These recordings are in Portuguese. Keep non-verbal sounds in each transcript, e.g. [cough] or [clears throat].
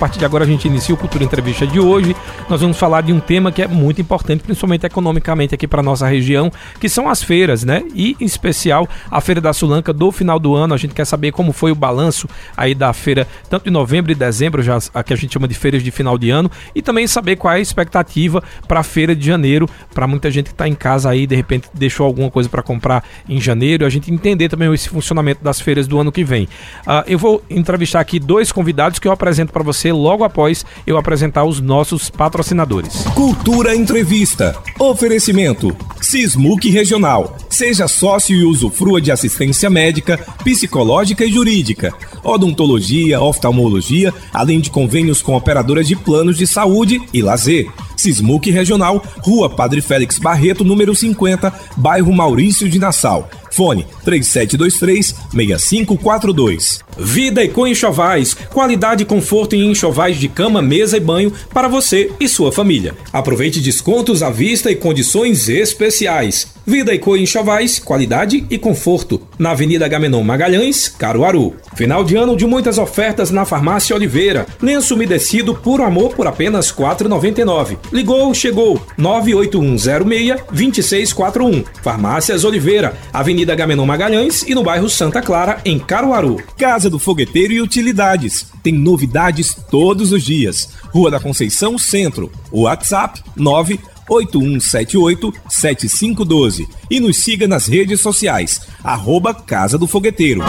partir de agora a gente inicia o Cultura Entrevista de hoje. Nós vamos falar de um tema que é muito importante, principalmente economicamente aqui para nossa região, que são as feiras, né? E em especial a Feira da Sulanca do final do ano. A gente quer saber como foi o balanço aí da feira, tanto em novembro e dezembro, já a que a gente chama de feiras de final de ano, e também saber qual é a expectativa para a feira de janeiro, para muita gente que está em casa aí, de repente deixou alguma coisa para comprar em janeiro, a gente entender também esse funcionamento das feiras do ano que vem. Uh, eu vou entrevistar aqui dois convidados que eu apresento para você logo após eu apresentar os nossos patrocinadores. Cultura Entrevista. Oferecimento. Sismuc Regional. Seja sócio e usufrua de assistência médica, psicológica e jurídica, odontologia, oftalmologia, além de convênios com operadoras de planos de saúde e lazer. Sismuc Regional, Rua Padre Félix Barreto, número 50, bairro Maurício de Nassau. Fone 3723-6542. Vida e Enxovais. Qualidade e conforto em enxovais de cama, mesa e banho para você e sua família. Aproveite descontos à vista e condições especiais. Vida e Cor Enxovais, qualidade e conforto. Na Avenida Gamenon Magalhães, Caruaru. Final de ano de muitas ofertas na Farmácia Oliveira. Lenço umedecido por amor por apenas R$ 4,99. Ligou, chegou. 98106-2641. Farmácias Oliveira, Avenida Gamenon Magalhães e no bairro Santa Clara, em Caruaru. Casa do Fogueteiro e Utilidades. Tem novidades todos os dias. Rua da Conceição Centro. WhatsApp 9 8178-7512 e nos siga nas redes sociais, arroba Casa do Fogueteiro.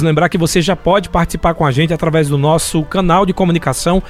Lembrar que você já pode participar com a gente através do nosso canal de comunicação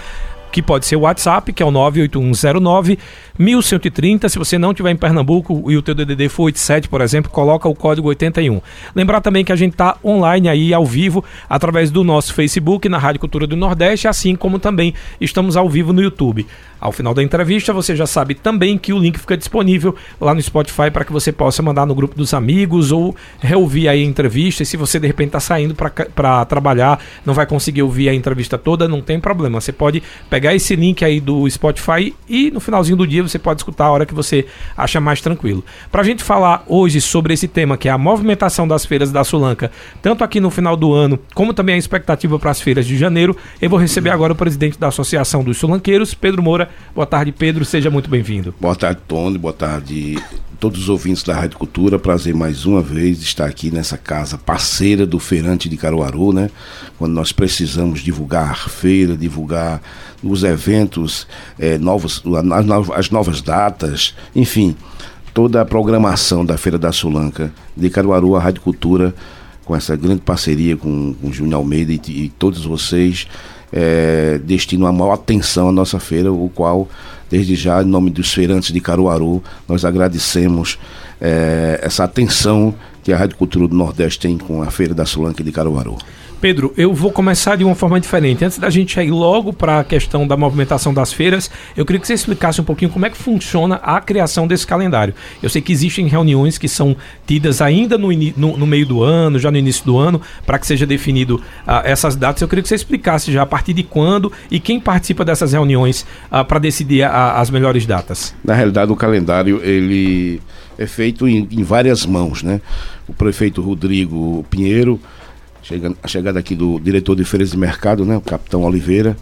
que pode ser o WhatsApp, que é o 98109 1130. Se você não estiver em Pernambuco e o teu DDD for 87, por exemplo, coloca o código 81. Lembrar também que a gente está online aí ao vivo através do nosso Facebook na Rádio Cultura do Nordeste, assim como também estamos ao vivo no YouTube. Ao final da entrevista, você já sabe também que o link fica disponível lá no Spotify para que você possa mandar no grupo dos amigos ou reouvir aí a entrevista. E se você de repente está saindo para trabalhar, não vai conseguir ouvir a entrevista toda, não tem problema. Você pode pegar esse link aí do Spotify e no finalzinho do dia você pode escutar a hora que você acha mais tranquilo. Para a gente falar hoje sobre esse tema que é a movimentação das feiras da Sulanca, tanto aqui no final do ano como também a expectativa para as feiras de janeiro, eu vou receber agora o presidente da Associação dos Sulanqueiros, Pedro Moura. Boa tarde, Pedro. Seja muito bem-vindo. Boa tarde, Tony. Boa tarde, todos os ouvintes da Rádio Cultura. Prazer mais uma vez estar aqui nessa casa parceira do Feirante de Caruaru, né? Quando nós precisamos divulgar feira, divulgar os eventos, é, novos, as novas datas, enfim, toda a programação da Feira da Sulanca de Caruaru, a Rádio Cultura, com essa grande parceria com, com Júnior Almeida e, e todos vocês é, destinam a maior atenção à nossa feira, o qual, desde já, em nome dos feirantes de Caruaru, nós agradecemos é, essa atenção que a Rádio Cultura do Nordeste tem com a Feira da Sulanca de Caruaru. Pedro, eu vou começar de uma forma diferente. Antes da gente ir logo para a questão da movimentação das feiras, eu queria que você explicasse um pouquinho como é que funciona a criação desse calendário. Eu sei que existem reuniões que são tidas ainda no, no, no meio do ano, já no início do ano, para que seja definido uh, essas datas. Eu queria que você explicasse já a partir de quando e quem participa dessas reuniões uh, ah, para decidir a, as melhores datas. Na realidade, o calendário ele é feito em, em várias mãos, né? O prefeito Rodrigo Pinheiro A chegada aqui do diretor de feiras de mercado, né, o capitão Oliveira.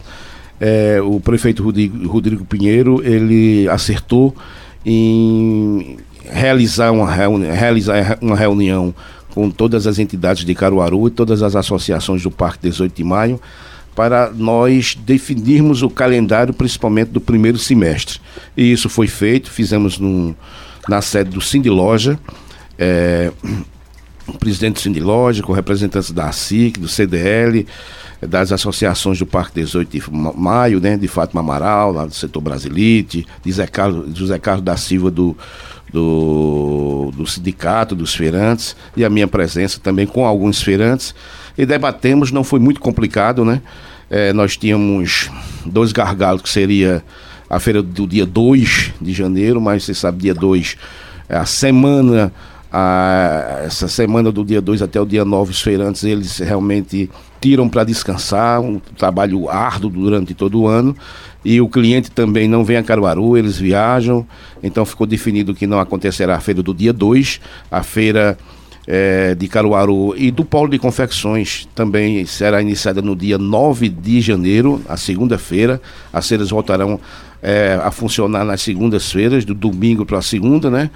É, o prefeito Rodrigo, Rodrigo Pinheiro, ele acertou em realizar uma, reuni realizar uma reunião com todas as entidades de Caruaru e todas as associações do Parque 18 de Maio para nós definirmos o calendário, principalmente do primeiro semestre. E isso foi feito, fizemos num, na sede do Cindy Loja. É, o presidente do Sindilógico, representantes da SIC, do CDL, das associações do Parque 18 de Maio, né, de Fátima Amaral, lá do setor Brasilite, de Zé Carlos, José Carlos da Silva do, do, do Sindicato dos Feirantes, e a minha presença também com alguns feirantes, e debatemos, não foi muito complicado, né? É, nós tínhamos dois gargalos, que seria a feira do dia 2 de janeiro, mas você sabe, dia 2 é a semana ah, essa semana do dia 2 até o dia 9, os feirantes eles realmente tiram para descansar, um trabalho árduo durante todo o ano. E o cliente também não vem a Caruaru, eles viajam. Então ficou definido que não acontecerá a feira do dia 2. A feira é, de Caruaru e do Polo de Confecções também será iniciada no dia 9 de janeiro, a segunda-feira. As feiras voltarão é, a funcionar nas segundas-feiras, do domingo para a segunda, né?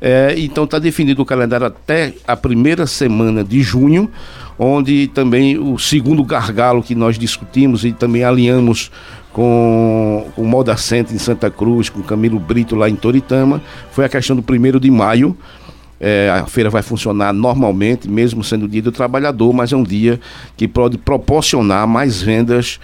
É, então está definido o calendário até a primeira semana de junho, onde também o segundo gargalo que nós discutimos e também alinhamos com, o Moda Center em Santa Cruz, com Camilo Brito lá em Toritama, foi a questão do primeiro de maio, é, a feira vai funcionar normalmente, mesmo sendo o dia do trabalhador, mas é um dia que pode proporcionar mais vendas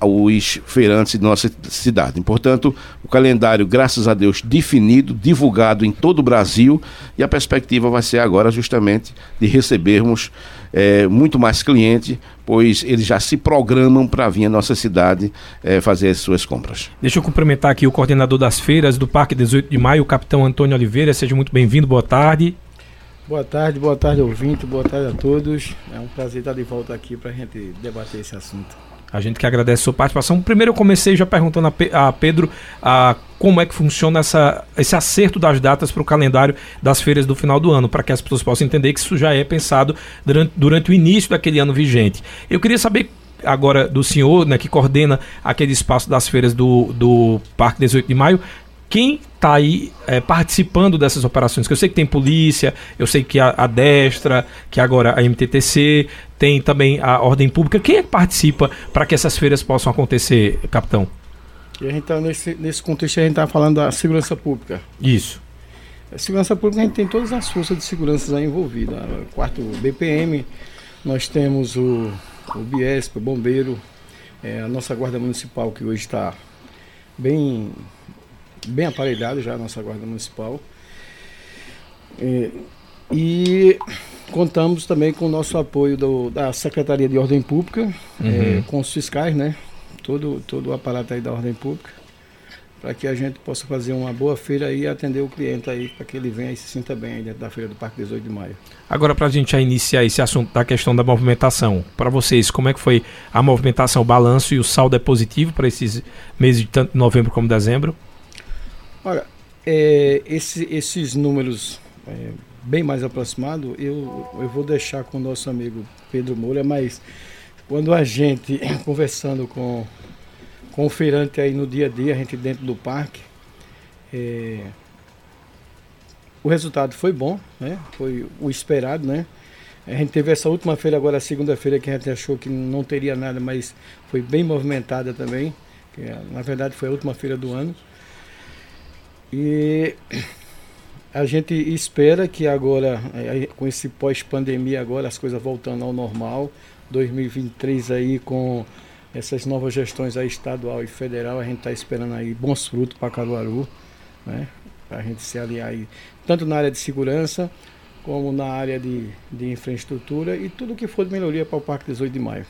aos feirantes de nossa cidade. Portanto, o calendário, graças a Deus, definido, divulgado em todo o Brasil e a perspectiva vai ser agora justamente de recebermos é, muito mais cliente, pois eles já se programam para vir à nossa cidade é, fazer as suas compras. Deixa eu cumprimentar aqui o coordenador das feiras do Parque 18 de Maio, o capitão Antônio Oliveira. Seja muito bem-vindo, boa tarde. Boa tarde, boa tarde, ouvinte, boa tarde a todos. É um prazer estar de volta aqui para a gente debater esse assunto. A gente que agradece a sua participação. Primeiro eu comecei já perguntando a, Pedro a, como é que funciona essa, esse acerto das datas para o calendário das feiras do final do ano, para que as pessoas possam entender que isso já é pensado durante, durante o início daquele ano vigente. Eu queria saber agora do senhor, né, que coordena aquele espaço das feiras do, do Parque 18 de Maio, quem está aí é, participando dessas operações? Que eu sei que tem polícia, eu sei que a, a, Destra, que agora a MTTC, tem também a Ordem Pública. Quem é que participa para que essas feiras possam acontecer, capitão? E a gente tá nesse, nesse contexto a gente está falando da segurança pública. Isso. A segurança pública a gente tem todas as forças de segurança aí envolvidas. Quarto BPM, nós temos o, o Biesp, o Bombeiro, é, a nossa Guarda Municipal que hoje está bem bem aparelhado já a nossa Guarda Municipal. E, e contamos também com o nosso apoio do, da Secretaria de Ordem Pública, uhum. é, com os fiscais, né? Todo, todo o aparato aí da Ordem Pública, para que a gente possa fazer uma boa feira e atender o cliente aí, para que ele venha e se sinta bem aí dentro da feira do Parque 18 de Maio. Agora, para a gente já iniciar esse assunto da questão da movimentação, para vocês, como é que foi a movimentação, o balanço e o saldo é positivo para esses meses de tanto novembro como dezembro? Olha, é, esse, esses números é, bem mais aproximados, eu, eu vou deixar com o nosso amigo Pedro Moura, mas quando a gente, [coughs] conversando com, com o feirante aí no dia a dia, a gente dentro do parque, é, o resultado foi bom, né? Foi o esperado, né? A gente teve essa última feira agora, segunda-feira, que a gente achou que não teria nada, mas foi bem movimentada também. Que, na verdade, foi a última feira do ano. E a gente espera que agora, é, com esse pós-pandemia agora, as coisas voltando ao normal, 2023 aí com essas novas gestões aí estadual e federal, a gente está esperando aí bons frutos para Caruaru, né? Para a gente se aliar aí, tanto na área de segurança, como na área de, de infraestrutura e tudo que for de melhoria para o Parque 18 de Maio.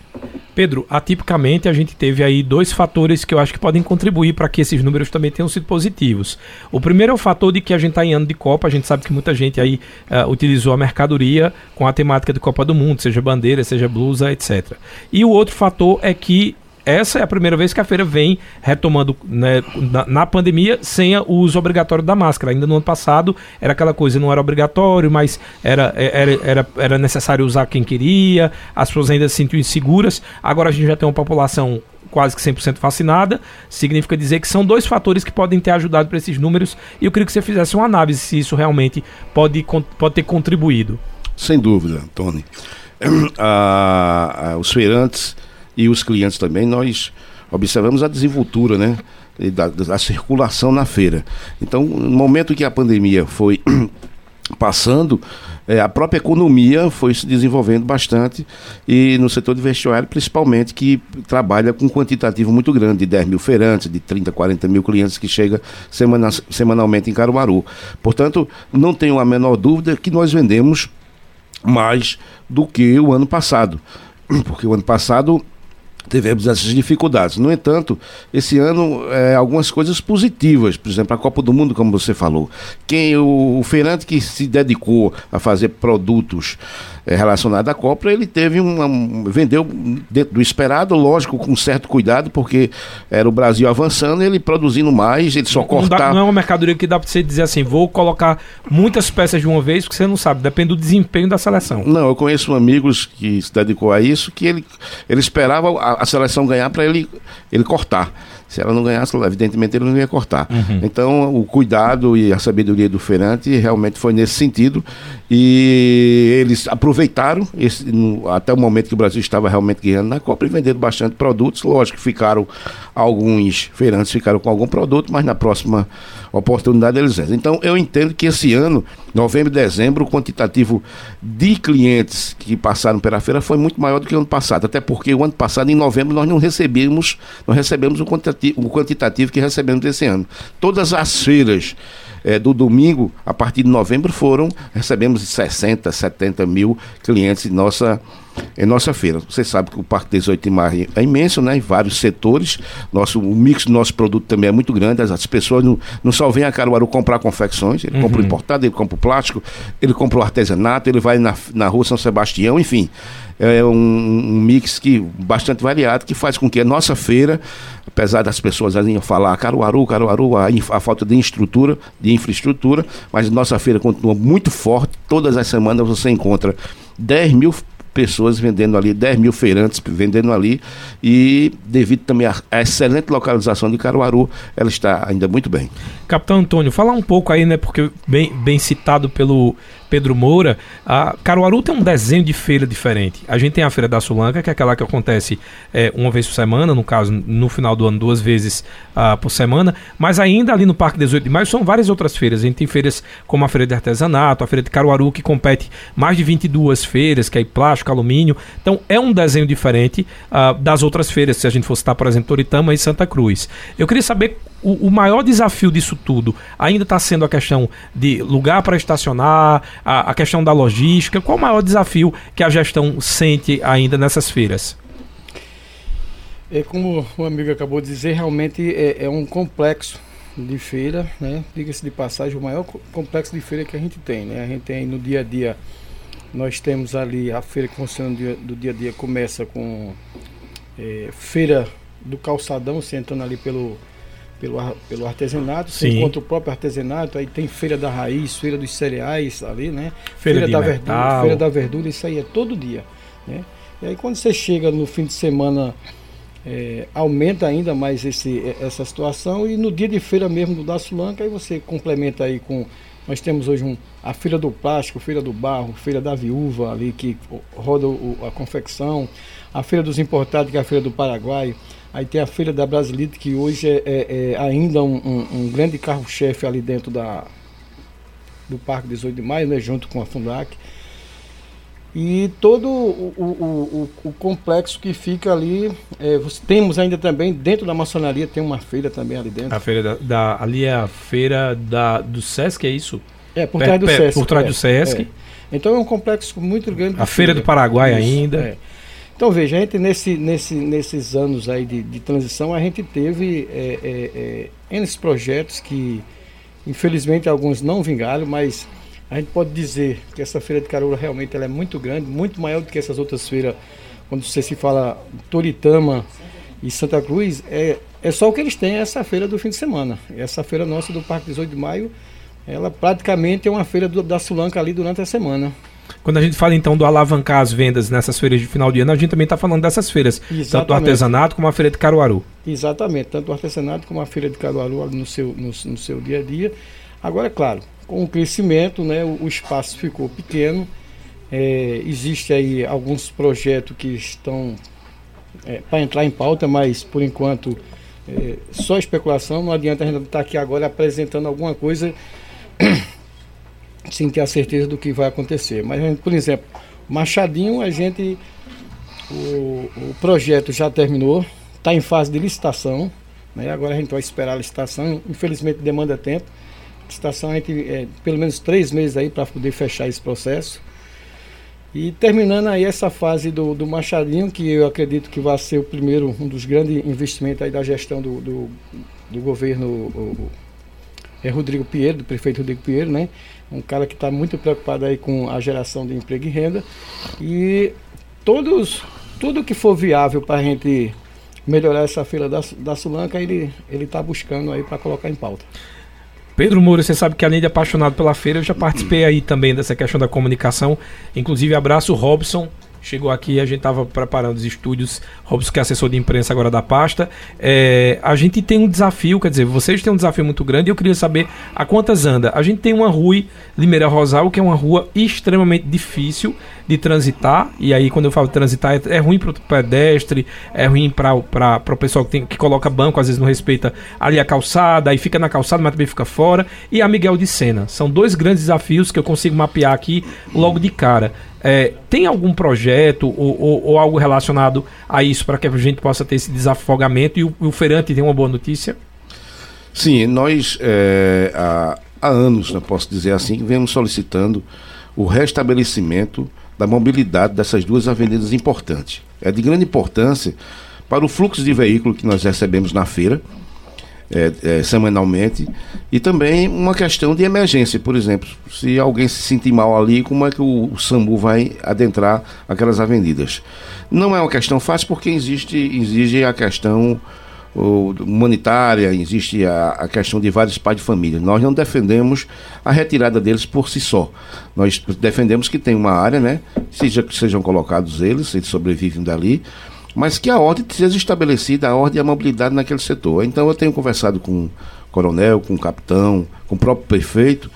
Pedro, atipicamente a gente teve aí dois fatores que eu acho que podem contribuir para que esses números também tenham sido positivos. O primeiro é o fator de que a gente está em ano de Copa, a gente sabe que muita gente aí uh, utilizou a mercadoria com a temática de Copa do Mundo, seja bandeira, seja blusa, etc. E o outro fator é que essa é a primeira vez que a feira vem retomando né, na, na, pandemia sem o uso obrigatório da máscara. Ainda no ano passado era aquela coisa, não era obrigatório, mas era, era, era, era necessário usar quem queria, as pessoas ainda se sentiam inseguras. Agora a gente já tem uma população quase que 100% vacinada, significa dizer que são dois fatores que podem ter ajudado para esses números e eu queria que você fizesse uma análise se isso realmente pode, pode ter contribuído. Sem dúvida, Tony. [clears throat] Ah, ah, os feirantes e os clientes também, nós observamos a desenvoltura, né? Da, da, circulação na feira. Então, no momento que a pandemia foi [clears throat] passando, é, a própria economia foi se desenvolvendo bastante e no setor de vestuário, principalmente, que trabalha com um quantitativo muito grande, de 10 mil feirantes, de 30, 40 mil clientes que chega semana, semanalmente em Caruaru. Portanto, não tenho a menor dúvida que nós vendemos mais do que o ano passado. [clears throat] Porque o ano passado tivemos essas dificuldades. No entanto, esse ano, é, algumas coisas positivas, por exemplo, a Copa do Mundo, como você falou. Quem o, o feirante que se dedicou a fazer produtos é, relacionados à Copa, ele teve uma, um, vendeu dentro do esperado, lógico, com certo cuidado, porque era o Brasil avançando, ele produzindo mais, ele só cortar. Não, não é uma mercadoria que dá para você dizer assim, vou colocar muitas peças de uma vez, porque você não sabe, depende do desempenho da seleção. Não, eu conheço amigos que se dedicou a isso, que ele, ele esperava a, a seleção ganhar para ele, ele cortar. Se ela não ganhasse, evidentemente ele não ia cortar. Uhum. Então, o cuidado e a sabedoria do feirante realmente foi nesse sentido. E eles aproveitaram esse, no, até o momento que o Brasil estava realmente ganhando na Copa e venderam bastante produtos. Lógico que ficaram alguns feirantes ficaram com algum produto, mas na próxima oportunidade eles vendem. Então, eu entendo que esse ano, novembro e dezembro, o quantitativo de clientes que passaram pela feira foi muito maior do que o ano passado. Até porque o ano passado, em novembro, nós não recebemos, não recebemos o quantitativo, o quantitativo que recebemos esse ano. Todas as feiras é, do domingo, a partir de novembro, foram, recebemos 60, 70 mil clientes em nossa, em nossa feira. Você sabe que o Parque 18 de Maio é imenso, né? Em vários setores. Nosso, o mix do nosso produto também é muito grande. As, as pessoas não, não só vêm a Caruaru comprar confecções, ele uhum. compra o importado, ele compra o plástico, ele compra o artesanato, ele vai na, na rua São Sebastião, enfim é um, um, mix que, bastante variado que faz com que a nossa feira, apesar das pessoas ali falar Caruaru, Caruaru, a, a, falta de estrutura, de infraestrutura, mas nossa feira continua muito forte. Todas as semanas você encontra 10 mil pessoas vendendo ali, 10 mil feirantes vendendo ali, e devido também à excelente localização de Caruaru, ela está ainda muito bem. Capitão Antônio, falar um pouco aí, né, porque bem, bem citado pelo Pedro Moura, a Caruaru tem um desenho de feira diferente. A gente tem a Feira da Sulanca, que é aquela que acontece é, uma vez por semana, no caso, no final do ano, duas vezes uh, por semana, mas ainda ali no Parque 18 de Maio são várias outras feiras. A gente tem feiras como a Feira de Artesanato, a Feira de Caruaru, que compete mais de 22 feiras, que é plástico, alumínio. Então é um desenho diferente uh, das outras feiras, se a gente fosse citar, por exemplo, Toritama e Santa Cruz. Eu queria saber o, o, maior desafio disso tudo ainda está sendo a questão de lugar para estacionar, a, a, questão da logística. Qual o maior desafio que a gestão sente ainda nessas feiras? É como o amigo acabou de dizer, realmente é, é um complexo de feira, né? Diga-se de passagem, o maior complexo de feira que a gente tem, né? A gente tem no dia a dia, nós temos ali a feira que funciona do dia a dia, começa com é, feira do calçadão, você entrando ali pelo pelo, pelo artesanato, você Sim. encontra o próprio artesanato, aí tem Feira da Raiz, Feira dos Cereais ali, né? Feira, feira da metal. Verdura, Feira da Verdura, isso aí é todo dia, né? E aí quando você chega no fim de semana, é, aumenta ainda mais esse, essa situação e no dia de feira mesmo do da Sulanca, aí você complementa aí com nós temos hoje um, a Feira do Plástico, Feira do Barro, Feira da Viúva ali que roda o, a confecção, a Feira dos Importados, que é a Feira do Paraguai, Aí tem a Feira da Brasilite, que hoje é, é, é ainda um, um, um grande carro-chefe ali dentro da, do Parque 18 de Maio, né, junto com a Fundac. E todo o, o, o, o complexo que fica ali, é, temos ainda também, dentro da maçonaria, tem uma feira também ali dentro. A feira da, da ali é a feira da, do Sesc, é isso? É, por trás do Sesc. Por trás do é, Sesc. É. Então é um complexo muito grande. A Feira do Paraguai isso, ainda. É. Então veja, a gente nesse, nesse, nesses anos aí de, de transição, a gente teve é, é, é, N projetos que infelizmente alguns não vingaram, mas a gente pode dizer que essa feira de Caroura realmente ela é muito grande, muito maior do que essas outras feiras, quando você se fala Toritama e Santa Cruz, é, é só o que eles têm essa feira do fim de semana. Essa feira nossa do Parque 18 de Maio, ela praticamente é uma feira do, da Sulanca ali durante a semana. Quando a gente fala então do alavancar as vendas nessas feiras de final de ano, a gente também está falando dessas feiras, Exatamente. tanto do artesanato como a feira de Caruaru. Exatamente, tanto o artesanato como a feira de Caruaru no seu, no, no seu dia a dia. Agora, é claro, com o crescimento, né, o, espaço ficou pequeno. É, existe aí alguns projetos que estão é, para entrar em pauta, mas por enquanto é, só especulação. Não adianta a gente estar aqui agora apresentando alguma coisa [clears throat] sem ter a certeza do que vai acontecer. Mas, por exemplo, Machadinho, a gente. O, o projeto já terminou, está em fase de licitação. Né? Agora a gente vai esperar a licitação. Infelizmente demanda tempo. Licitação a gente é, pelo menos três meses aí para poder fechar esse processo. E terminando aí essa fase do, do Machadinho, que eu acredito que vai ser o primeiro, um dos grandes investimentos aí da gestão do, do, do governo o, é Rodrigo Pinheiro, do prefeito Rodrigo Pinheiro, né? Um cara que está muito preocupado aí com a geração de emprego e renda. E todos, tudo que for viável para a gente melhorar essa fila da, da Sulanca, ele está buscando aí para colocar em pauta. Pedro Moura, você sabe que além de apaixonado pela feira, eu já participei aí também dessa questão da comunicação. Inclusive, abraço Robson, chegou aqui, a gente estava preparando os estúdios, Robson que é assessor de imprensa agora da pasta. É, a gente tem um desafio, quer dizer, vocês têm um desafio muito grande eu queria saber a quantas anda. A gente tem uma rua Limeira Rosal, que é uma rua extremamente difícil de transitar, e aí quando eu falo transitar, é, é ruim para o pedestre, é ruim para o pessoal que, tem, que coloca banco, às vezes não respeita ali a calçada, aí fica na calçada, mas também fica fora, e a Miguel de Sena. São dois grandes desafios que eu consigo mapear aqui logo de cara. É, tem algum projeto ou, ou, ou, algo relacionado a isso para que a gente possa ter esse desafogamento e o, o Ferante tem uma boa notícia? Sim, nós é, há, há, anos, né, posso dizer assim, vemos solicitando o restabelecimento da mobilidade dessas duas avenidas importantes. É de grande importância para o fluxo de veículo que nós recebemos na feira é, é, semanalmente. E também uma questão de emergência, por exemplo, se alguém se sentir mal ali, como é que o, o SAMU vai adentrar aquelas avenidas? Não é uma questão fácil porque existe, exige a questão humanitária, existe a, a, questão de vários pais de família. Nós não defendemos a retirada deles por si só. Nós defendemos que tem uma área, né? Seja, sejam colocados eles, eles sobrevivem dali, mas que a ordem seja estabelecida, a ordem e a mobilidade naquele setor. Então eu tenho conversado com o coronel, com o capitão, com o próprio prefeito,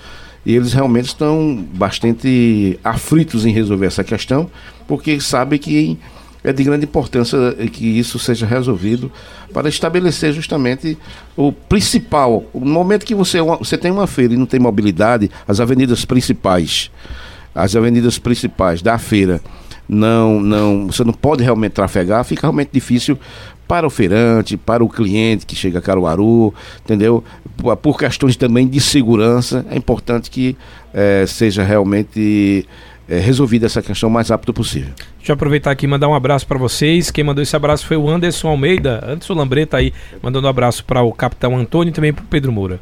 e eles realmente estão bastante aflitos em resolver essa questão, porque sabem que é de grande importância que isso seja resolvido para estabelecer justamente o principal. No momento que você, você tem uma feira e não tem mobilidade, as avenidas principais, as avenidas principais da feira não, não, você não pode realmente trafegar, fica realmente difícil para o feirante, para o cliente que chega a Caruaru, entendeu? Por, por questões também de segurança, é importante que é, seja realmente é, resolvida essa questão o mais rápido possível. Deixa eu aproveitar aqui e mandar um abraço para vocês. Quem mandou esse abraço foi o Anderson Almeida, Anderson Lambreta aí, mandando um abraço para o capitão Antônio e também para o Pedro Moura.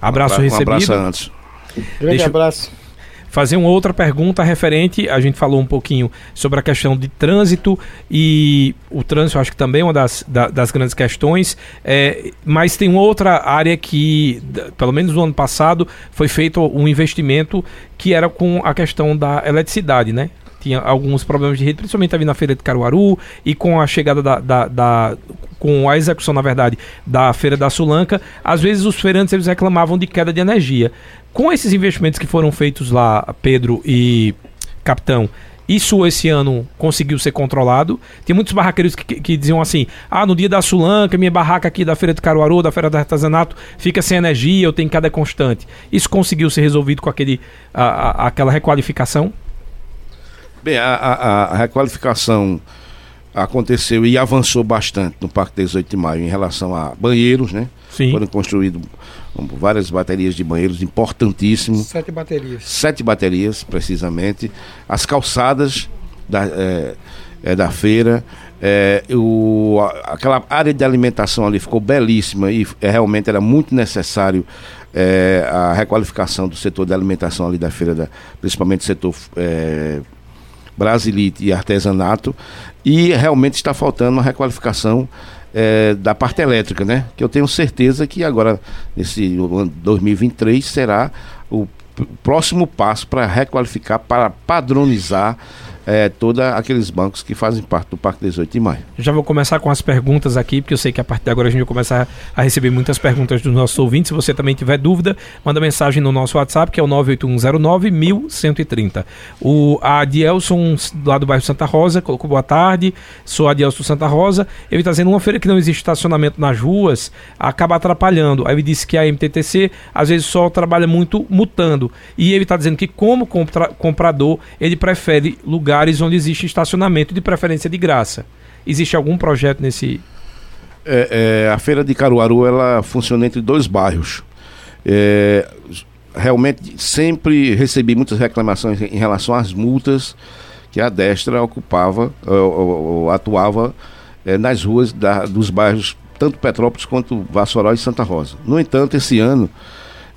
Abraço um recebido. Um abraço, Anderson. Grande Deixa... abraço fazer uma outra pergunta referente. A gente falou um pouquinho sobre a questão de trânsito e o trânsito, acho que também é uma das, da, das grandes questões. É, mas tem uma outra área que, pelo menos no ano passado, foi feito um investimento que era com a questão da eletricidade, né? tinha alguns problemas de rede, principalmente ali na feira de Caruaru e com a chegada da, da, da, com a execução, na verdade, da feira da Sulanca, às vezes os feirantes eles reclamavam de queda de energia. Com esses investimentos que foram feitos lá, Pedro e Capitão, isso esse ano conseguiu ser controlado. Tem muitos barraqueiros que, que, que, diziam assim: ah, no dia da Sulanca, minha barraca aqui da Feira de Caruaru, da Feira do Artesanato, fica sem energia, eu tenho cada constante. Isso conseguiu ser resolvido com aquele, a, a, aquela requalificação? Bem, a, a requalificação aconteceu e avançou bastante no Parque 18 de Maio em relação a banheiros, né? Sim. Foram construídos várias baterias de banheiros importantíssimos. Sete baterias. Sete baterias, precisamente. As calçadas da, é, é, da feira. É, o, aquela área de alimentação ali ficou belíssima e é, realmente era muito necessário é, a requalificação do setor de alimentação ali da feira, da, principalmente o setor é, Brasilite e artesanato, e realmente está faltando uma requalificação é, da parte elétrica, né? Que eu tenho certeza que agora, nesse ano 2023, será o próximo passo para requalificar, para padronizar é, todos aqueles bancos que fazem parte do Parque 18 de Maio. Já vou começar com as perguntas aqui, porque eu sei que a partir de agora a gente vai começar a receber muitas perguntas dos nossos ouvintes. Se você também tiver dúvida, manda mensagem no nosso WhatsApp, que é o 98109-1130. O Adielson, lá do bairro Santa Rosa, colocou boa tarde. Sou Adielson Santa Rosa. Ele está dizendo uma feira que não existe estacionamento nas ruas acaba atrapalhando. Aí ele disse que a MTTC às vezes só trabalha muito mutando. E ele está dizendo que, como compra comprador, ele prefere lugar lugares onde existe estacionamento, de preferência de graça. Existe algum projeto nesse. É, é, a feira de Caruaru ela funciona entre dois bairros. É, realmente sempre recebi muitas reclamações em relação às multas que a Destra ocupava ou, ou, ou atuava é, nas ruas da, dos bairros tanto Petrópolis quanto Vassoral e Santa Rosa. No entanto, esse ano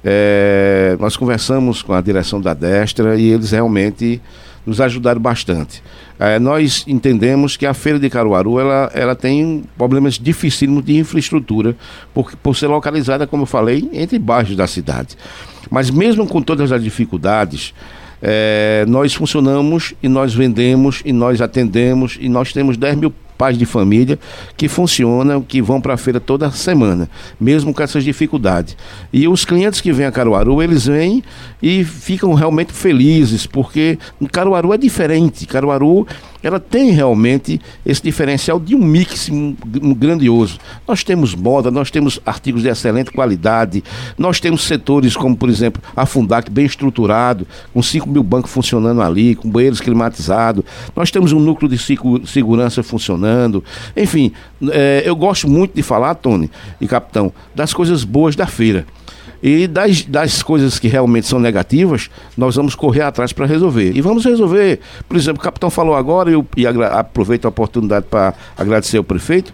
é, nós conversamos com a direção da Destra e eles realmente nos ajudaram bastante. É, nós entendemos que a feira de Caruaru ela, ela tem problemas dificílimos de infraestrutura, por, por ser localizada, como eu falei, entre bairros da cidade. Mas mesmo com todas as dificuldades, é, nós funcionamos e nós vendemos e nós atendemos e nós temos 10 mil pais de família que funcionam, que vão para a feira toda semana, mesmo com essas dificuldades. E os clientes que vêm a Caruaru, eles vêm e ficam realmente felizes, porque Caruaru é diferente. Caruaru ela tem realmente esse diferencial de um mix grandioso. Nós temos moda, nós temos artigos de excelente qualidade, nós temos setores como, por exemplo, a Fundac bem estruturado, com 5 mil bancos funcionando ali, com banheiros climatizados, nós temos um núcleo de segurança funcionando. Enfim, é, eu gosto muito de falar, Tony e Capitão, das coisas boas da feira. E das, das coisas que realmente são negativas, nós vamos correr atrás para resolver. E vamos resolver. Por exemplo, o capitão falou agora, eu, e aproveito a oportunidade para agradecer ao prefeito,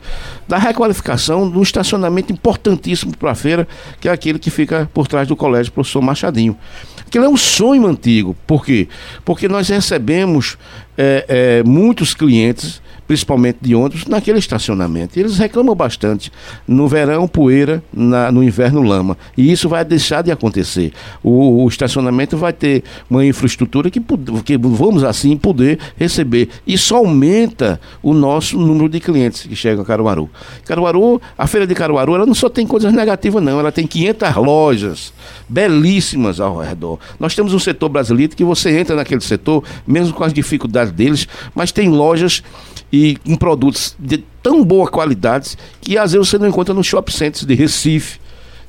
da requalificação de um estacionamento importantíssimo para a feira, que é aquele que fica por trás do colégio professor Machadinho. Aquilo é um sonho antigo. Por quê? Porque nós recebemos é, é, muitos clientes principalmente de ônibus, naquele estacionamento. Eles reclamam bastante. No verão, poeira, na, no inverno, lama. E isso vai deixar de acontecer. O, o estacionamento vai ter uma infraestrutura que, que, vamos assim, poder receber. Isso aumenta o nosso número de clientes que chegam a Caruaru. Caruaru, a feira de Caruaru, ela não só tem coisas negativas, não. Ela tem 500 lojas belíssimas ao redor. Nós temos um setor brasileiro que você entra naquele setor, mesmo com as dificuldades deles, mas tem lojas com produtos de tão boa qualidade que às vezes você não encontra no shopping centers de Recife,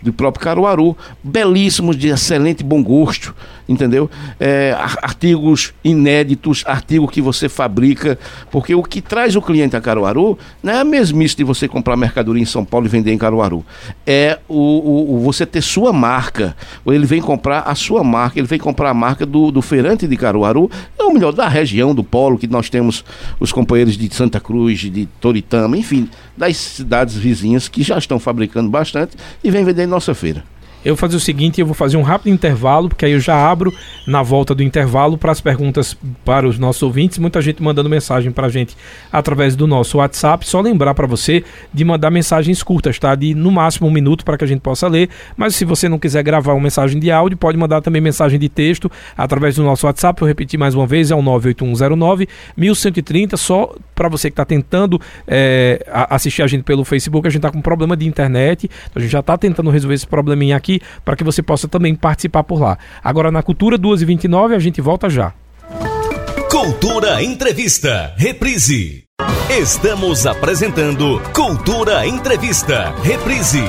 do próprio Caruaru, belíssimos de excelente bom gosto, entendeu? É, artigos inéditos, artigos que você fabrica, porque o que traz o cliente a Caruaru não é a mesmice de você comprar mercadoria em São Paulo e vender em Caruaru. É o, o, o você ter sua marca. Ele vem comprar a sua marca, ele vem comprar a marca do, do feirante de Caruaru, é o melhor da região, do polo, que nós temos os companheiros de Santa Cruz, de Toritama, enfim, das cidades vizinhas que já estão fabricando bastante e vem vender em nossa feira. Eu vou fazer o seguinte, eu vou fazer um rápido intervalo, porque aí eu já abro na volta do intervalo para as perguntas para os nossos ouvintes. Muita gente mandando mensagem para a gente através do nosso WhatsApp. Só lembrar para você de mandar mensagens curtas, tá? De no máximo um minuto para que a gente possa ler. Mas se você não quiser gravar uma mensagem de áudio, pode mandar também mensagem de texto através do nosso WhatsApp. Eu repetir mais uma vez, é o 98109 1130. Só para você que está tentando é, assistir a gente pelo Facebook, a gente está com problema de internet. A gente já está tentando resolver esse probleminha aqui para que você possa também participar por lá. Agora na Cultura 2h29 a gente volta já. Cultura Entrevista, reprise. Estamos apresentando Cultura Entrevista, reprise.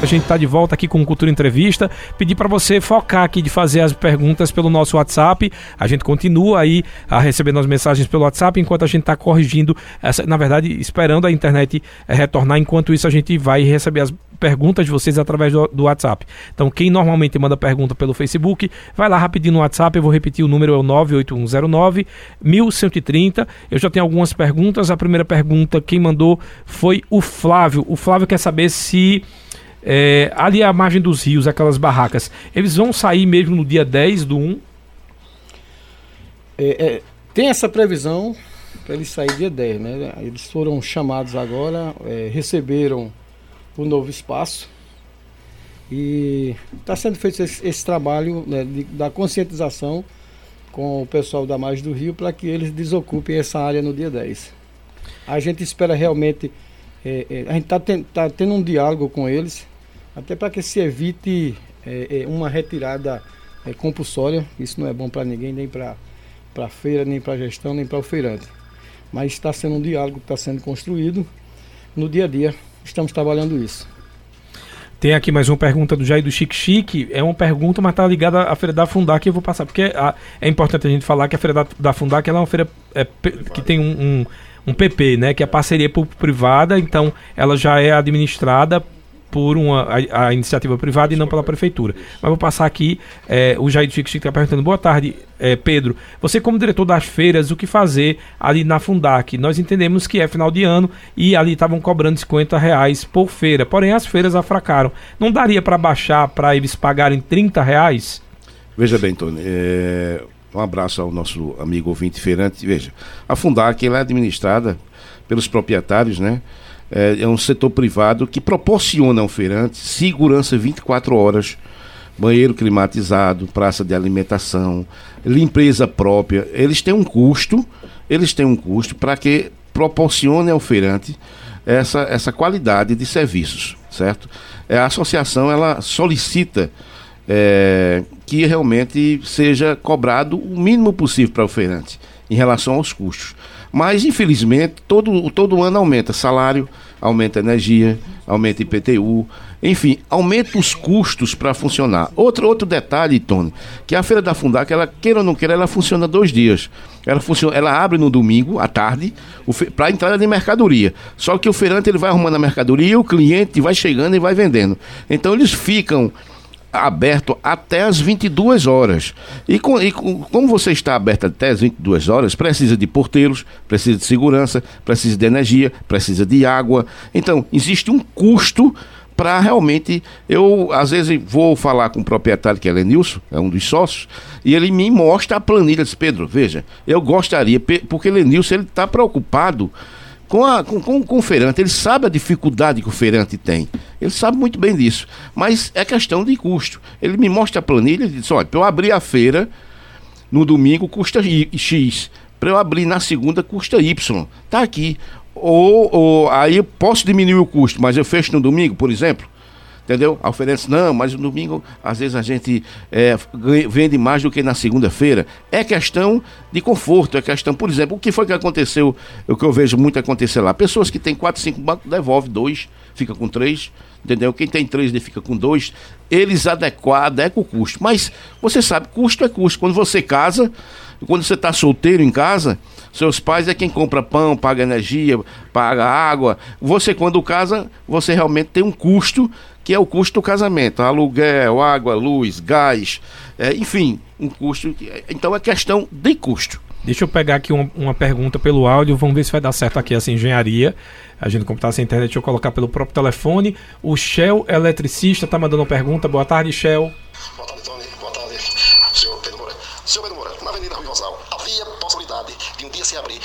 A gente está de volta aqui com Cultura Entrevista. Pedir para você focar aqui de fazer as perguntas pelo nosso WhatsApp. A gente continua aí a receber as mensagens pelo WhatsApp enquanto a gente está corrigindo, essa, na verdade, esperando a internet eh, retornar. Enquanto isso, a gente vai receber as perguntas de vocês através do, do, WhatsApp. Então, quem normalmente manda pergunta pelo Facebook, vai lá rapidinho no WhatsApp. Eu vou repetir o número é o 98109 1130. Eu já tenho algumas perguntas. A primeira pergunta, quem mandou foi o Flávio. O Flávio quer saber se é, ali à margem dos rios, aquelas barracas, eles vão sair mesmo no dia 10 do 1? É, é, tem essa previsão para eles sair dia 10, né? Eles foram chamados agora, é, receberam o novo espaço e está sendo feito esse, esse trabalho né, de, da conscientização com o pessoal da margem do rio para que eles desocupem essa área no dia 10. A gente espera realmente é, é, a gente está ten, tá tendo um diálogo com eles, até para que se evite é, é uma retirada é, compulsória. Isso não é bom para ninguém, nem para a feira, nem para a gestão, nem para o feirante. Mas está sendo um diálogo que está sendo construído. No dia a dia, estamos trabalhando isso. Tem aqui mais uma pergunta do Jair do Chique Chique. É uma pergunta, mas está ligada à Feira da Fundac eu vou passar. Porque a, é importante a gente falar que a Feira da, da Fundac ela é uma feira é, que tem um, um um PP, né, que é a parceria público-privada, então ela já é administrada por uma, a, a iniciativa privada e não pela prefeitura. Mas vou passar aqui, é, o Jair Chico está perguntando, boa tarde, é, Pedro, você como diretor das feiras, o que fazer ali na Fundac? Nós entendemos que é final de ano e ali estavam cobrando 50 reais por feira, porém as feiras afracaram. Não daria para baixar para eles pagarem 30 reais? Veja bem, Tony, é... um abraço ao nosso amigo ouvinte feirante. Veja, a Fundac ela é administrada pelos proprietários, né? É, é um setor privado que proporciona ao feirante segurança 24 horas, banheiro climatizado, praça de alimentação, limpeza própria. Eles têm um custo, eles têm um custo para que proporcione ao feirante essa, essa qualidade de serviços, certo? É, a associação ela solicita é, que realmente seja cobrado o mínimo possível para o feirante em relação aos custos. Mas, infelizmente, todo, todo ano aumenta salário, aumenta energia, aumenta IPTU, enfim, aumenta os custos para funcionar. Outro, outro detalhe, Tony, que a Feira da Fundac, ela queira ou não queira, ela funciona dois dias. Ela, funciona, ela abre no domingo, à tarde, para entrada de mercadoria. Só que o feirante ele vai arrumando a mercadoria e o cliente vai chegando e vai vendendo. Então eles ficam aberto até as 22 horas. E, com, e com, como você está aberto até as 22 horas, precisa de porteiros, precisa de segurança, precisa de energia, precisa de água. Então, existe um custo para realmente. Eu, às vezes, vou falar com o proprietário, que é Lenilson, é um dos sócios, e ele me mostra a planilha. Diz, Pedro, veja, eu gostaria, porque Lenilson ele está preocupado com, a, com, com, com o feirante. Ele sabe a dificuldade que o feirante tem. Ele sabe muito bem disso. Mas é questão de custo. Ele me mostra a planilha e diz: olha, para eu abrir a feira no domingo custa X. Para eu abrir na segunda custa Y. Tá aqui. Ou, ou aí eu posso diminuir o custo, mas eu fecho no domingo, por exemplo entendeu? A oferece, não, mas no domingo, às vezes a gente é, vende mais do que na segunda-feira. É questão de conforto, é questão, por exemplo, o que foi que aconteceu, o que eu vejo muito acontecer lá? Pessoas que têm quatro, cinco bancos, devolve dois, fica com três, entendeu? Quem tem três, ele fica com dois. Eles adequam, adequam o custo. Mas você sabe, custo é custo. Quando você casa, quando você está solteiro em casa, seus pais é quem compra pão, paga energia, paga água. Você, quando casa, você realmente tem um custo que é o custo do casamento, aluguel, água, luz, gás, é, enfim, um custo. Então é questão de custo. Deixa eu pegar aqui uma, uma, pergunta pelo áudio, vamos ver se vai dar certo aqui essa engenharia. A gente, como está sem internet, deixa eu colocar pelo próprio telefone. O Shell Eletricista está mandando uma pergunta. Boa tarde, Shell. Boa tarde, Tony. Boa tarde, senhor Pedro Moura. Senhor Pedro Moura, na Avenida Rui Rosal, havia possibilidade de um dia se abrir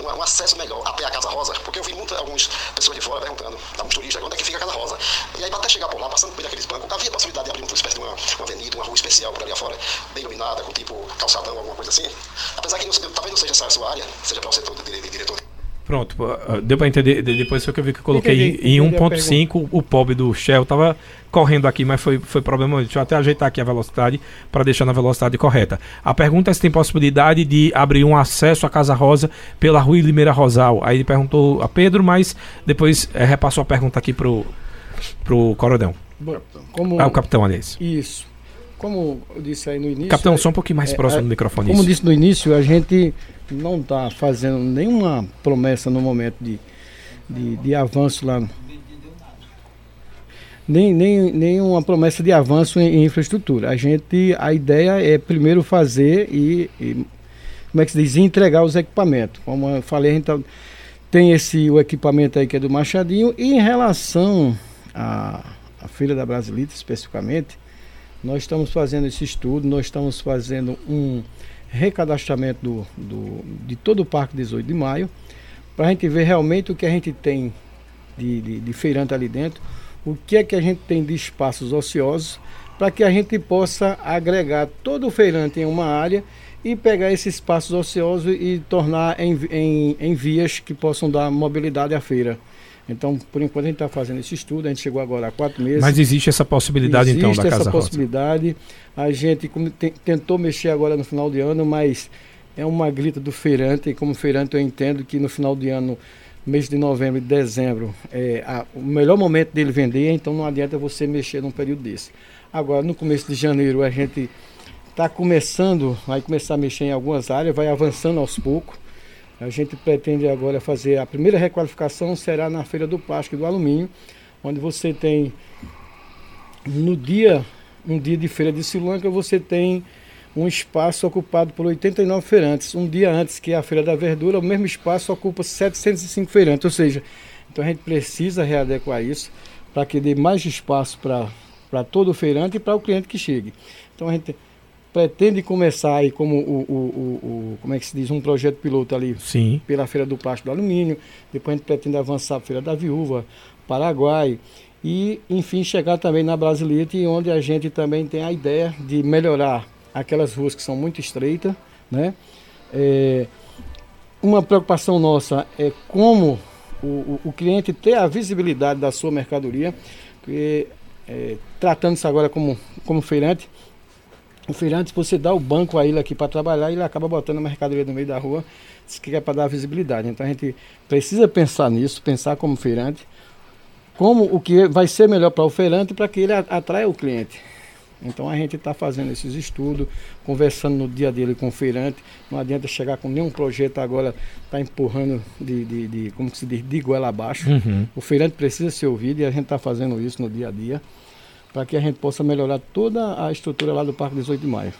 um, um, acesso melhor até a Casa Rosa, porque eu vi muitas algumas pessoas de fora perguntando, alguns turistas, onde é que fica a Casa Rosa. E aí, até chegar por lá, passando por aqueles bancos, havia possibilidade de abrir uma espécie de uma, uma avenida, uma rua especial por ali afora, bem iluminada, com tipo calçadão, alguma coisa assim. Apesar que não, talvez não seja essa a sua área, seja para o setor de, de, diretor Pronto, deu para entender. Depois que eu vi que eu coloquei entendi, em 1.5, o pobre do Shell tava correndo aqui, mas foi, foi problema. Deixa eu até ajeitar aqui a velocidade para deixar na velocidade correta. A pergunta é se tem possibilidade de abrir um acesso à Casa Rosa pela Rua Limeira Rosal. Aí ele perguntou a Pedro, mas depois é, repassou a pergunta aqui pro, pro Coronel. Como... Ah, o capitão, aliás. Isso. Como eu disse aí no início. Capitão, só um pouquinho mais é, próximo é, do microfone. Como isso. disse no início, a gente não está fazendo nenhuma promessa no momento de, de, de avanço lá. Nem, nem, nenhuma promessa de avanço em, em, infraestrutura. A gente, a ideia é primeiro fazer e, e, como é que se diz, entregar os equipamentos. Como eu falei, a gente tá, tem esse o equipamento aí que é do Machadinho e em relação à, à Feira da Brasilita especificamente, nós estamos fazendo esse estudo, nós estamos fazendo um recadastramento do, do, de todo o Parque 18 de Maio, para a gente ver realmente o que a gente tem de, de, de feirante ali dentro, o que é que a gente tem de espaços ociosos, para que a gente possa agregar todo o feirante em uma área e pegar esses espaços ociosos e tornar em, em, em vias que possam dar mobilidade à feira. Então, por enquanto, a gente está fazendo esse estudo, a gente chegou agora há quatro meses. Mas existe essa possibilidade, existe então, da Casa? Existe essa possibilidade. A gente tentou mexer agora no final de ano, mas é uma grita do feirante, e como feirante eu entendo que no final de ano, mês de novembro e dezembro, é a, o melhor momento dele vender, então não adianta você mexer num período desse. Agora, no começo de janeiro, a gente está começando, vai começar a mexer em algumas áreas, vai avançando aos poucos. A gente pretende agora fazer a primeira requalificação será na feira do plástico e do alumínio, onde você tem no dia, um dia de feira de Sri Lanka, você tem um espaço ocupado por 89 feirantes. Um dia antes que a Feira da Verdura, o mesmo espaço ocupa 705 feirantes. Ou seja, então a gente precisa readequar isso para que dê mais espaço para todo o feirante e para o cliente que chegue. Então a gente pretende começar aí como o, o, o, o, como é que se diz um projeto piloto ali Sim. pela feira do plástico do alumínio depois a gente pretende avançar a feira da viúva Paraguai e enfim chegar também na Brasilite onde a gente também tem a ideia de melhorar aquelas ruas que são muito estreitas né é, uma preocupação nossa é como o, o, cliente ter a visibilidade da sua mercadoria porque é, tratando-se agora como, como feirante o feirante, você dá o banco a ele aqui para trabalhar, ele acaba botando a mercadoria no meio da rua, que é para dar visibilidade. Então a gente precisa pensar nisso, pensar como feirante, como o que vai ser melhor para o feirante para que ele atraia o cliente. Então a gente está fazendo esses estudos, conversando no dia dele com o feirante. Não adianta chegar com nenhum projeto agora, tá empurrando de, de, de como se diz, de goela abaixo. Uhum. O feirante precisa ser ouvido e a gente está fazendo isso no dia a dia para que a gente possa melhorar toda a estrutura lá do Parque 18 de Maio.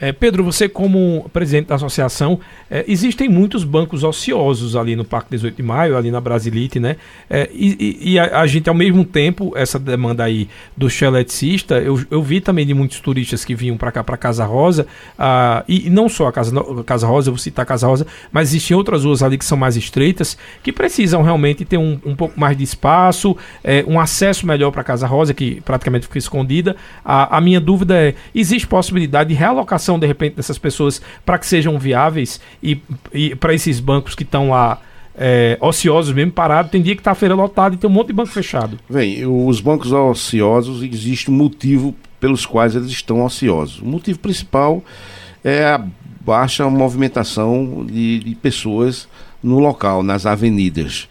É, Pedro, você como presidente da associação, é, existem muitos bancos ociosos ali no Parque 18 de Maio, ali na Brasilite, né? É, e, e a, a, gente, ao mesmo tempo, essa demanda aí do cheleticista, eu, eu vi também de muitos turistas que vinham para cá, para Casa Rosa, uh, e, e, não só a Casa, Casa Rosa, eu vou citar a Casa Rosa, mas existem outras ruas ali que são mais estreitas, que precisam realmente ter um, um pouco mais de espaço, é, um acesso melhor para Casa Rosa, que praticamente fica escondida. A, a minha dúvida é, existe possibilidade de realocação de repente, dessas pessoas para que sejam viáveis e, e para esses bancos que estão lá é, ociosos mesmo, parados, tem dia que está a feira lotada e tem um monte de banco fechado. Bem, os bancos ociosos, existe um motivo pelos quais eles estão ociosos. O motivo principal é a baixa movimentação de, de pessoas no local, nas avenidas.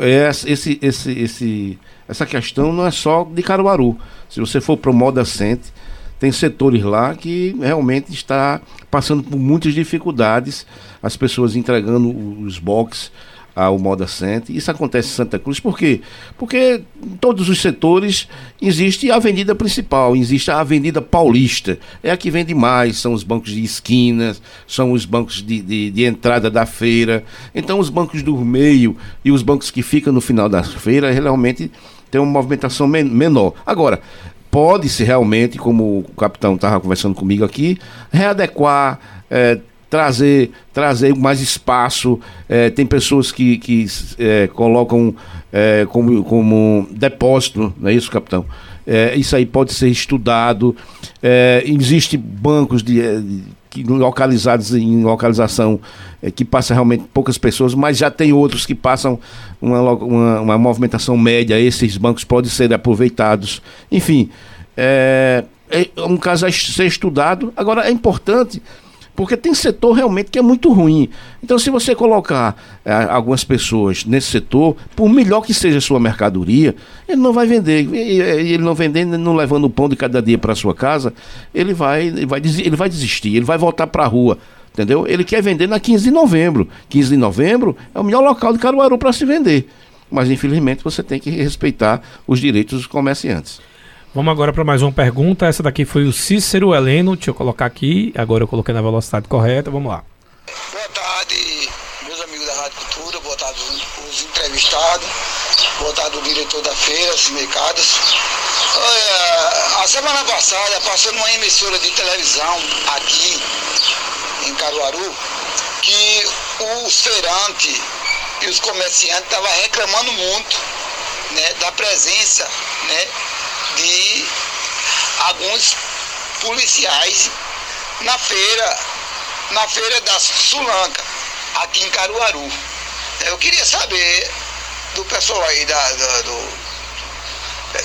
Esse, esse, esse, essa questão não é só de Caruaru. Se você for para o Moda Center, tem setores lá que realmente está passando por muitas dificuldades, as pessoas entregando os boxes ao Moda Center. Isso acontece em Santa Cruz, por quê? Porque em todos os setores existe a avenida principal, existe a avenida paulista. É a que vende mais, são os bancos de esquinas, são os bancos de, de, de entrada da feira. Então os bancos do meio e os bancos que ficam no final da feira realmente tem uma movimentação men menor. Agora, pode-se realmente, como o capitão estava conversando comigo aqui, readequar, é, trazer, trazer mais espaço. É, tem pessoas que, que é, colocam é, como, como depósito, não é isso, capitão? É, isso aí pode ser estudado. É, existe bancos de, de que, localizados em localização é, que passa realmente poucas pessoas, mas já tem outros que passam uma, uma, uma movimentação média. Esses bancos podem ser aproveitados. Enfim, é, é um caso a ser estudado. Agora, é importante porque tem setor realmente que é muito ruim. Então, se você colocar é, algumas pessoas nesse setor, por melhor que seja a sua mercadoria, ele não vai vender. E, ele não vendendo, não levando o pão de cada dia para sua casa, ele vai, ele vai, ele vai desistir, ele vai voltar para a rua. Entendeu? Ele quer vender na 15 de novembro. 15 de novembro é o melhor local de Caruaru para se vender. Mas, infelizmente, você tem que respeitar os direitos dos comerciantes. Vamos agora para mais uma pergunta. Essa daqui foi o Cícero Heleno. Deixa eu colocar aqui. Agora eu coloquei na velocidade correta. Vamos lá. Boa tarde, meus amigos da Rádio Cultura. Boa tarde, os entrevistados. Boa tarde, o diretor da feira, os mercados. a semana passada passou numa emissora de televisão aqui em Caruaru que os feirantes e os comerciantes estavam reclamando muito né, da presença né, de alguns policiais na feira, na feira da Sulanca, aqui em Caruaru. Eu queria saber do pessoal aí da, da do,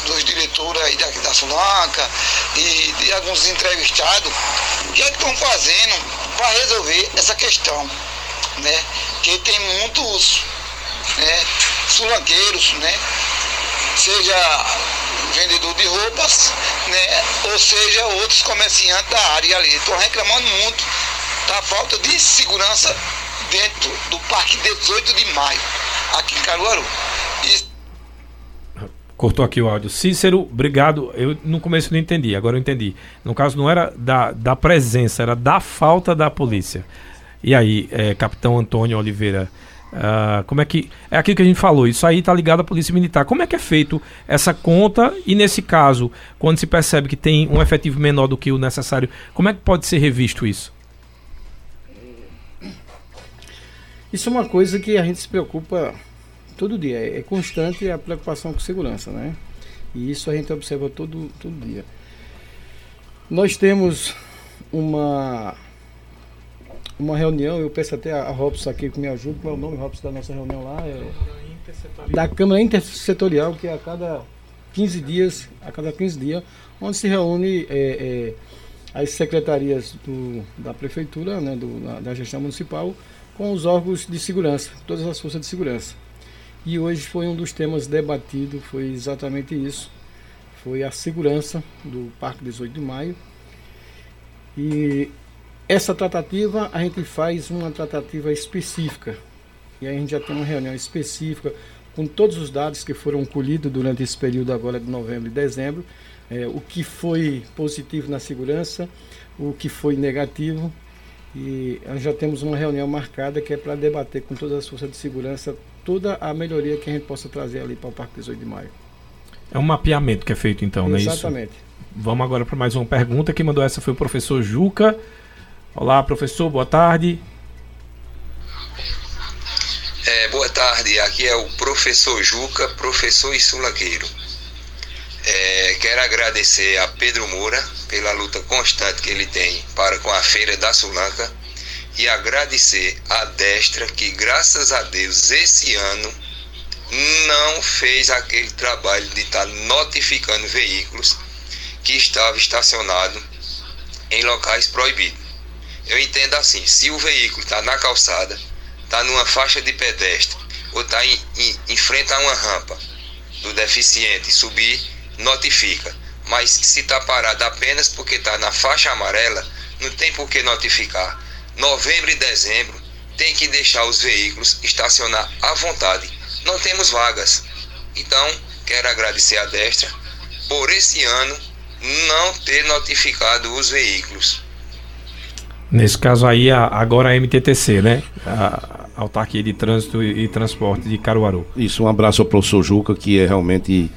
dos diretores aí da, da Sulanca e de alguns entrevistados, o que é que estão fazendo para resolver essa questão, né? Que tem muitos né, sulanqueiros, né? Seja vendedor de roupas, né? ou seja, outros comerciantes da área ali. Estão reclamando muito da falta de segurança dentro do Parque 18 de Maio, aqui em Caruaru. Cortou aqui o áudio. Cícero, obrigado. Eu no começo não entendi, agora eu entendi. No caso, não era da, da presença, era da falta da polícia. E aí, é, capitão Antônio Oliveira, uh, como é que. É aquilo que a gente falou, isso aí está ligado à Polícia Militar. Como é que é feito essa conta? E nesse caso, quando se percebe que tem um efetivo menor do que o necessário, como é que pode ser revisto isso? Isso é uma coisa que a gente se preocupa todo dia. É constante a preocupação com segurança, né? E isso a gente observa todo, todo dia. Nós temos uma uma reunião, eu peço até a Robson aqui que me ajude, qual é o nome, Robson, da nossa reunião lá? É, da Câmara Intersetorial, que é a cada 15 dias, a cada 15 dias, onde se reúne é, é, as secretarias do, da prefeitura, né, do, da, da gestão municipal, com os órgãos de segurança, todas as forças de segurança. E hoje foi um dos temas debatidos, foi exatamente isso. Foi a segurança do Parque 18 de Maio. E essa tratativa, a gente faz uma tratativa específica. E aí a gente já tem uma reunião específica com todos os dados que foram colhidos durante esse período agora de novembro e dezembro, é, o que foi positivo na segurança, o que foi negativo. E já temos uma reunião marcada que é para debater com todas as forças de segurança toda a melhoria que a gente possa trazer ali para o Parque 18 de Maio. É um mapeamento que é feito então, não é isso? Exatamente. Vamos agora para mais uma pergunta. Quem mandou essa foi o professor Juca. Olá, professor, boa tarde. É, boa tarde, aqui é o professor Juca, professor e sulagueiro. É, quero agradecer a Pedro Moura pela luta constante que ele tem para com a Feira da Sulanca e agradecer a Destra que, graças a Deus, esse ano não fez aquele trabalho de estar notificando veículos que estavam estacionados em locais proibidos. Eu entendo assim, se o veículo está na calçada, está numa faixa de pedestre ou está em, em, em frente a uma rampa do deficiente subir, notifica. Mas se está parado apenas porque está na faixa amarela, não tem por que notificar novembro e dezembro, tem que deixar os veículos estacionar à vontade. Não temos vagas. Então, quero agradecer a Destra por esse ano não ter notificado os veículos. Nesse caso aí, agora a MTTC, né? A Autarquia de Trânsito e Transporte de Caruaru. Isso, um abraço ao professor Juca, que é realmente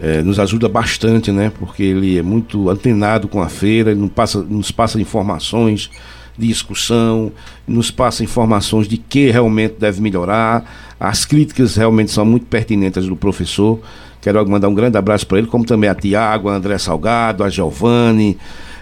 é, nos ajuda bastante, né? Porque ele é muito antenado com a feira, ele passa, nos passa informações de discussão, nos passa informações de que realmente deve melhorar. As críticas realmente são muito pertinentes do professor. Quero mandar um grande abraço para ele, como também a Tiago, a André Salgado, a Giovanni,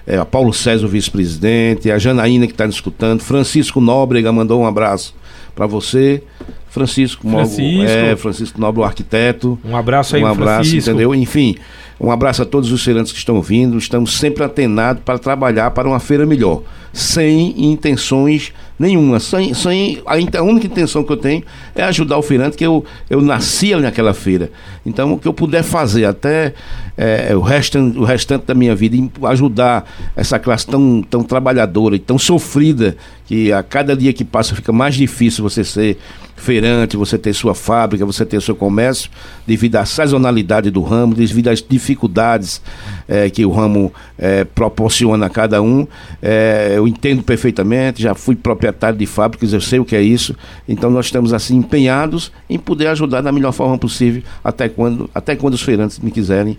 é, a Paulo César, o vice-presidente, a Janaína que está nos escutando, Francisco Nóbrega mandou um abraço para você. Francisco, Francisco. é, Francisco Nobre, o arquiteto. Um abraço aí, Um abraço, Francisco. entendeu? Enfim, um abraço a todos os feirantes que estão vindo. Estamos sempre atenados para trabalhar para uma feira melhor, sem intenções nenhuma. Sem, sem, a, única intenção que eu tenho é ajudar o feirante, que eu, eu nasci ali naquela feira. Então, o que eu puder fazer até é, o, restante, o restante da minha vida, ajudar essa classe tão, tão trabalhadora e tão sofrida, que a cada dia que passa fica mais difícil você ser feirante, você ter sua fábrica, você ter seu comércio, devido à sazonalidade do ramo, devido às dificuldades é, que o ramo é, proporciona a cada um. É, eu entendo perfeitamente, já fui proprietário de fábricas, eu sei o que é isso. Então nós estamos assim empenhados em poder ajudar da melhor forma possível até quando, até quando os feirantes me quiserem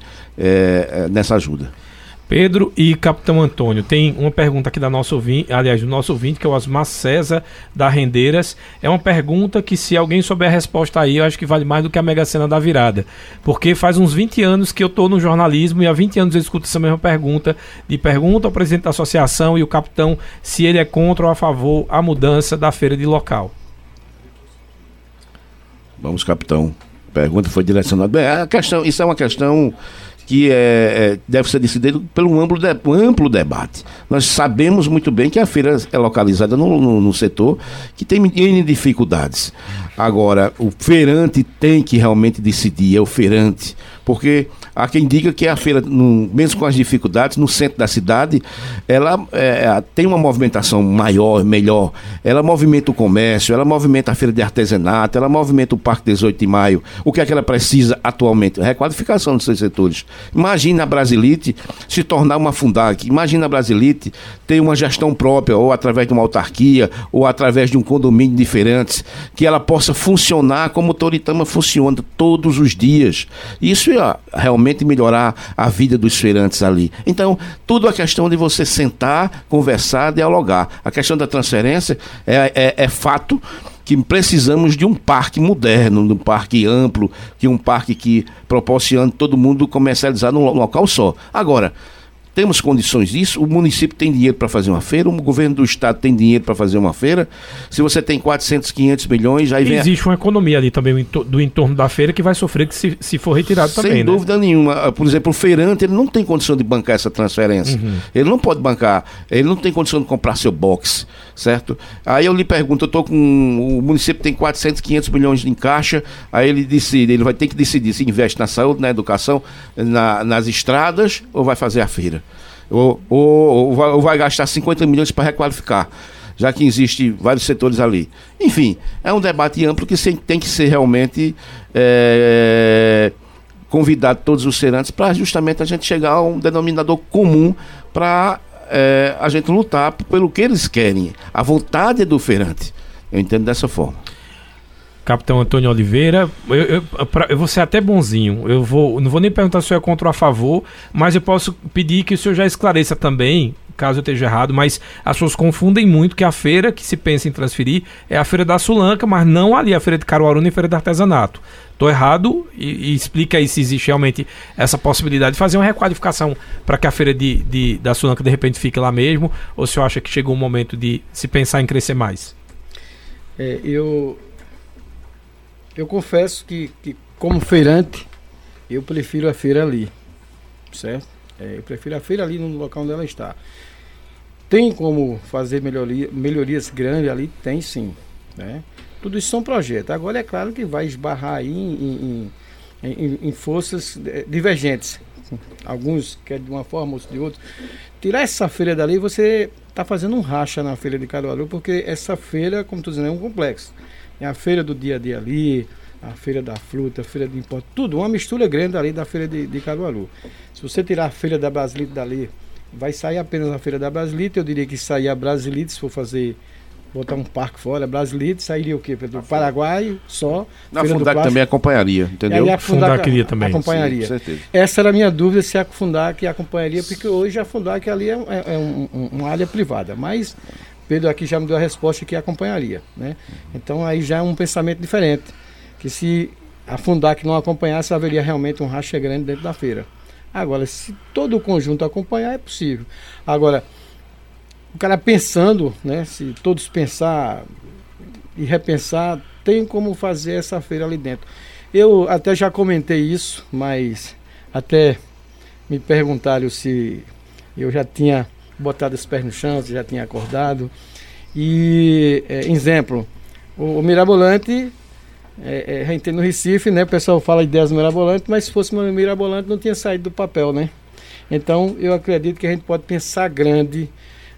nessa ajuda. Pedro e Capitão Antônio, tem uma pergunta aqui da nossa ouvinte, aliás, do nosso ouvinte, que é o Osmar César da Rendeiras. É uma pergunta que, se alguém souber a resposta aí, eu acho que vale mais do que a Mega Sena da virada. Porque faz uns 20 anos que eu estou no jornalismo e há 20 anos eu escuto essa mesma pergunta. De pergunta ao presidente da associação e o capitão se ele é contra ou a favor a mudança da feira de local. Vamos, capitão. Pergunta foi direcionada. Bem, a questão, isso é uma questão que é, é, deve ser decidido pelo amplo, de, amplo debate. Nós sabemos muito bem que a feira é localizada no, no, no setor que tem N dificuldades. Agora, o feirante tem que realmente decidir, é o feirante, porque Há quem diga que a feira, no, mesmo com as dificuldades, no centro da cidade, ela é, tem uma movimentação maior, melhor. Ela movimenta o comércio, ela movimenta a feira de artesanato, ela movimenta o Parque 18 de Maio. O que é que ela precisa atualmente? Requalificação dos seus setores. Imagina a Brasilite se tornar uma Fundac. Imagina a Brasilite ter uma gestão própria, ou através de uma autarquia, ou através de um condomínio diferente, que ela possa funcionar como o Toritama funciona todos os dias. Isso realmente melhorar a vida dos feirantes ali. Então, tudo é questão de você sentar, conversar, dialogar. A questão da transferência é, é, é fato que precisamos de um parque moderno, de um parque amplo, de um parque que proporcione todo mundo comercializar num local só. Agora, temos condições disso, o município tem dinheiro para fazer uma feira, o governo do estado tem dinheiro para fazer uma feira. Se você tem 400, 500 milhões, aí vem. Existe uma economia ali também do entorno da feira que vai sofrer que se, se for retirado Sem também. Sem né? dúvida né? nenhuma. Por exemplo, o feirante ele não tem condição de bancar essa transferência. Uhum. Ele não pode bancar, ele não tem condição de comprar seu box, certo? Aí eu lhe pergunto, eu tô com. O município tem 400, 500 milhões em caixa, aí ele decide, ele vai ter que decidir se investe na saúde, na educação, na, nas estradas ou vai fazer a feira ou, ou, ou, vai, gastar 50 milhões para requalificar já que existe vários setores ali. Enfim, é um debate amplo que tem que ser realmente é, convidado todos os serantes para justamente a gente chegar a um denominador comum para é, a gente lutar pelo que eles querem. A vontade do feirante. Eu entendo dessa forma. Capitão Antônio Oliveira, eu, eu, pra, eu, vou ser até bonzinho. Eu vou, não vou nem perguntar se é contra ou a favor, mas eu posso pedir que o senhor já esclareça também, caso eu esteja errado, mas as pessoas confundem muito que a feira que se pensa em transferir é a feira da Sulanca, mas não ali a feira de Caruaru nem a feira de artesanato. Estou errado e, e, explica aí se existe realmente essa possibilidade de fazer uma requalificação para que a feira de, de, da Sulanca de repente fique lá mesmo, ou se o senhor acha que chegou o momento de se pensar em crescer mais? É, eu eu confesso que, que como feirante, eu prefiro a feira ali, certo? É, eu prefiro a feira ali no local onde ela está. Tem como fazer melhoria, melhorias grandes ali? Tem sim. Né? Tudo isso são projetos. Agora é claro que vai esbarrar aí em, em, em, em forças é, divergentes. Alguns querem de uma forma, outros de outra. Tirar essa feira dali, você está fazendo um racha na feira de Caruaru, porque essa feira, como tu dizendo, é um complexo. É a feira do dia a dia ali, a feira da fruta, a feira de importo, tudo, uma mistura grande ali da feira de, de Caruaru. Se você tirar a feira da Brasilite dali, vai sair apenas a feira da Brasilite, eu diria que sair a Brasilite, se for fazer botar um parque fora, Brasilite, sairia o quê? Do Paraguai só. Na Fundac também acompanharia, entendeu? E a Fundac, Fundac também. acompanharia. Sim, certeza. Essa era a minha dúvida se a Fundac acompanharia, porque hoje a Fundac ali é, é, é um, um, uma área privada, mas Pedro aqui já me deu a resposta que acompanharia. Né? Então aí já é um pensamento diferente. Que se a Fundac não acompanhasse, haveria realmente um racha grande dentro da feira. Agora, se todo o conjunto acompanhar, é possível. Agora, o cara pensando, né? Se todos pensar e repensar, tem como fazer essa feira ali dentro. Eu até já comentei isso, mas até me perguntaram se eu já tinha botado os pés no chão, você já tinha acordado. E, é, exemplo, o, o Mirabolante, é, é, no Recife, né? O pessoal fala ideias mirabolantes, mas se fosse uma mirabolante não tinha saído do papel, né? Então eu acredito que a gente pode pensar grande,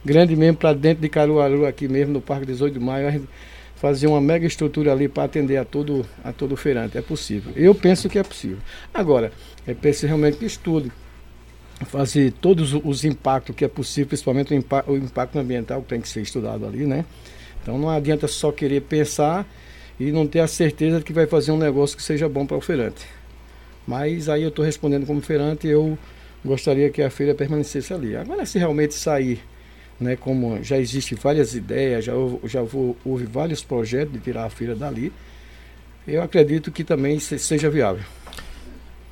grande mesmo para dentro de Caruaru, aqui mesmo no Parque 18 de Maio, a gente fazer uma mega estrutura ali para atender a todo, a todo feirante. É possível. Eu penso que é possível. Agora, é preciso realmente que estude fazer todos os impactos que é possível, principalmente o, impa o impacto ambiental que tem que ser estudado ali, né? Então não adianta só querer pensar e não ter a certeza de que vai fazer um negócio que seja bom para o feirante. Mas aí eu estou respondendo como feirante, eu gostaria que a feira permanecesse ali. Agora se realmente sair, né, como já existem várias ideias, já, já houve vários projetos de tirar a feira dali, eu acredito que também seja viável.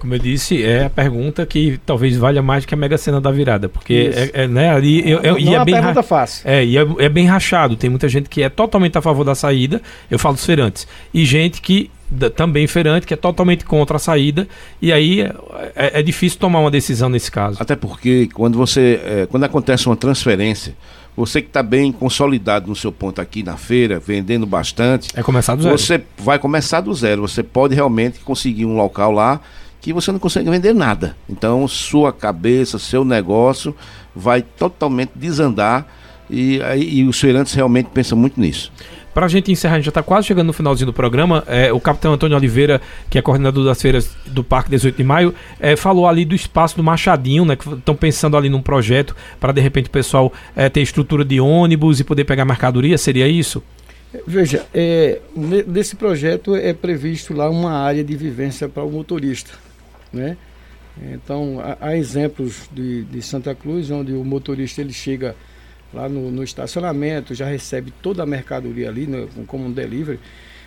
Como eu disse, é a pergunta que talvez valha mais que a Mega Sena da virada, porque é, é, né, ali eu, eu, não, é, é bem pergunta fácil. É, e é, é, bem rachado. Tem muita gente que é totalmente a favor da saída, eu falo dos feirantes, e gente que também feirante, que é totalmente contra a saída, e aí é, é, é difícil tomar uma decisão nesse caso. Até porque quando você. É, quando acontece uma transferência, você que está bem consolidado no seu ponto aqui na feira, vendendo bastante. É começar do zero. Você vai começar do zero. Você pode realmente conseguir um local lá que você não consegue vender nada. Então, sua cabeça, seu negócio vai totalmente desandar e, e os feirantes realmente pensam muito nisso. Para a gente encerrar, a gente já está quase chegando no finalzinho do programa. É, o capitão Antônio Oliveira, que é coordenador das feiras do Parque 18 de Maio, é, falou ali do espaço do Machadinho, né? Que estão pensando ali num projeto para de repente o pessoal é, ter estrutura de ônibus e poder pegar mercadoria. Seria isso? Veja, é, nesse projeto é previsto lá uma área de vivência para o motorista, né? Então, há, exemplos de, de Santa Cruz, onde o motorista ele chega lá no, no estacionamento, já recebe toda a mercadoria ali, né, como um delivery.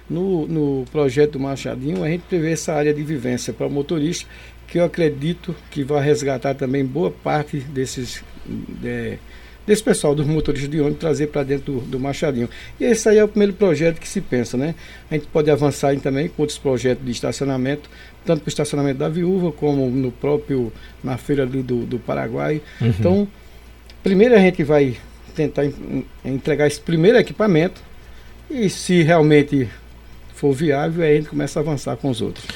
No, no projeto Machadinho, a gente prevê essa área de vivência para o motorista, que eu acredito que vai resgatar também boa parte desses. De, desse pessoal dos motoristas de ônibus trazer para dentro do, do, Machadinho. E esse aí é o primeiro projeto que se pensa, né? A gente pode avançar também com outros projetos de estacionamento, tanto para o estacionamento da viúva, como no próprio, na feira ali do, do Paraguai. Uhum. Então, primeiro a gente vai tentar entregar esse primeiro equipamento e se realmente for viável, aí a gente começa a avançar com os outros.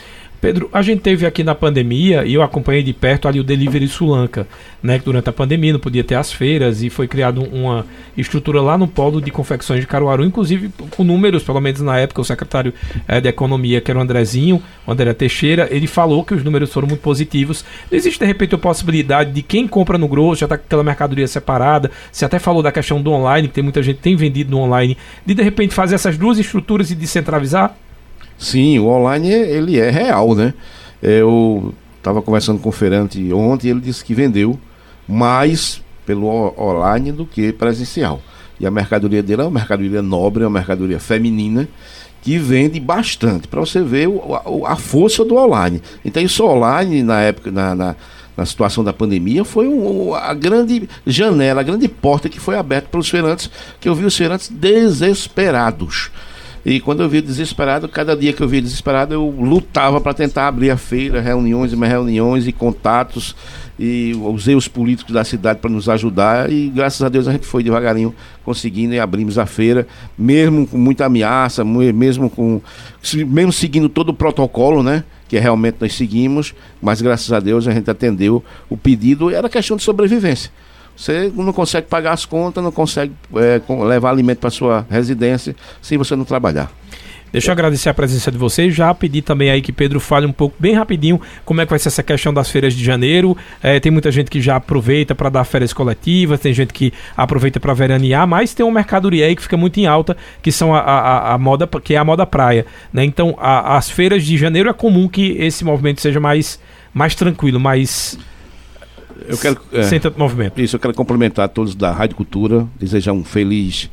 Pedro, a gente teve aqui na pandemia e eu acompanhei de perto ali o Delivery Sulanca, né? Que durante a pandemia não podia ter as feiras e foi criado uma estrutura lá no polo de confecções de Caruaru, inclusive com números, pelo menos na época, o secretário é, de Economia, que era o Andrezinho, o André Teixeira, ele falou que os números foram muito positivos. Existe de repente a possibilidade de quem compra no grosso já está com aquela mercadoria separada. Você até falou da questão do online, que tem muita gente que tem vendido no online, de de repente fazer essas duas estruturas e descentralizar? Sim, o online ele é real, né? Eu estava conversando com o feirante ontem e ele disse que vendeu mais pelo online do que presencial. E a mercadoria dele é uma mercadoria nobre, é uma mercadoria feminina que vende bastante. Para você ver o, a, a, força do online. Então isso online na época na, na, na situação da pandemia foi um, a grande janela, a grande porta que foi aberta para os feirantes, que eu vi os feirantes desesperados e quando eu vi desesperado, cada dia que eu via desesperado, eu lutava para tentar abrir a feira, reuniões e mais reuniões e contatos. E usei os políticos da cidade para nos ajudar. E graças a Deus a gente foi devagarinho conseguindo e abrimos a feira, mesmo com muita ameaça, mesmo com. mesmo seguindo todo o protocolo, né? Que realmente nós seguimos, mas graças a Deus a gente atendeu o pedido, era questão de sobrevivência. Você não consegue pagar as contas, não consegue é, levar alimento para sua residência se você não trabalhar. Deixa eu agradecer a presença de vocês. Já pedi também aí que Pedro fale um pouco, bem rapidinho, como é que vai ser essa questão das feiras de janeiro. É, tem muita gente que já aproveita para dar férias coletivas, tem gente que aproveita para veranear, mas tem uma mercadoria aí que fica muito em alta, que são a, a, a moda, que é a moda praia. Né? Então, a, as feiras de janeiro é comum que esse movimento seja mais, mais tranquilo, mais eu quero, é, sem tanto movimento. Isso, eu quero complementar a todos da Rádio Cultura, desejar um feliz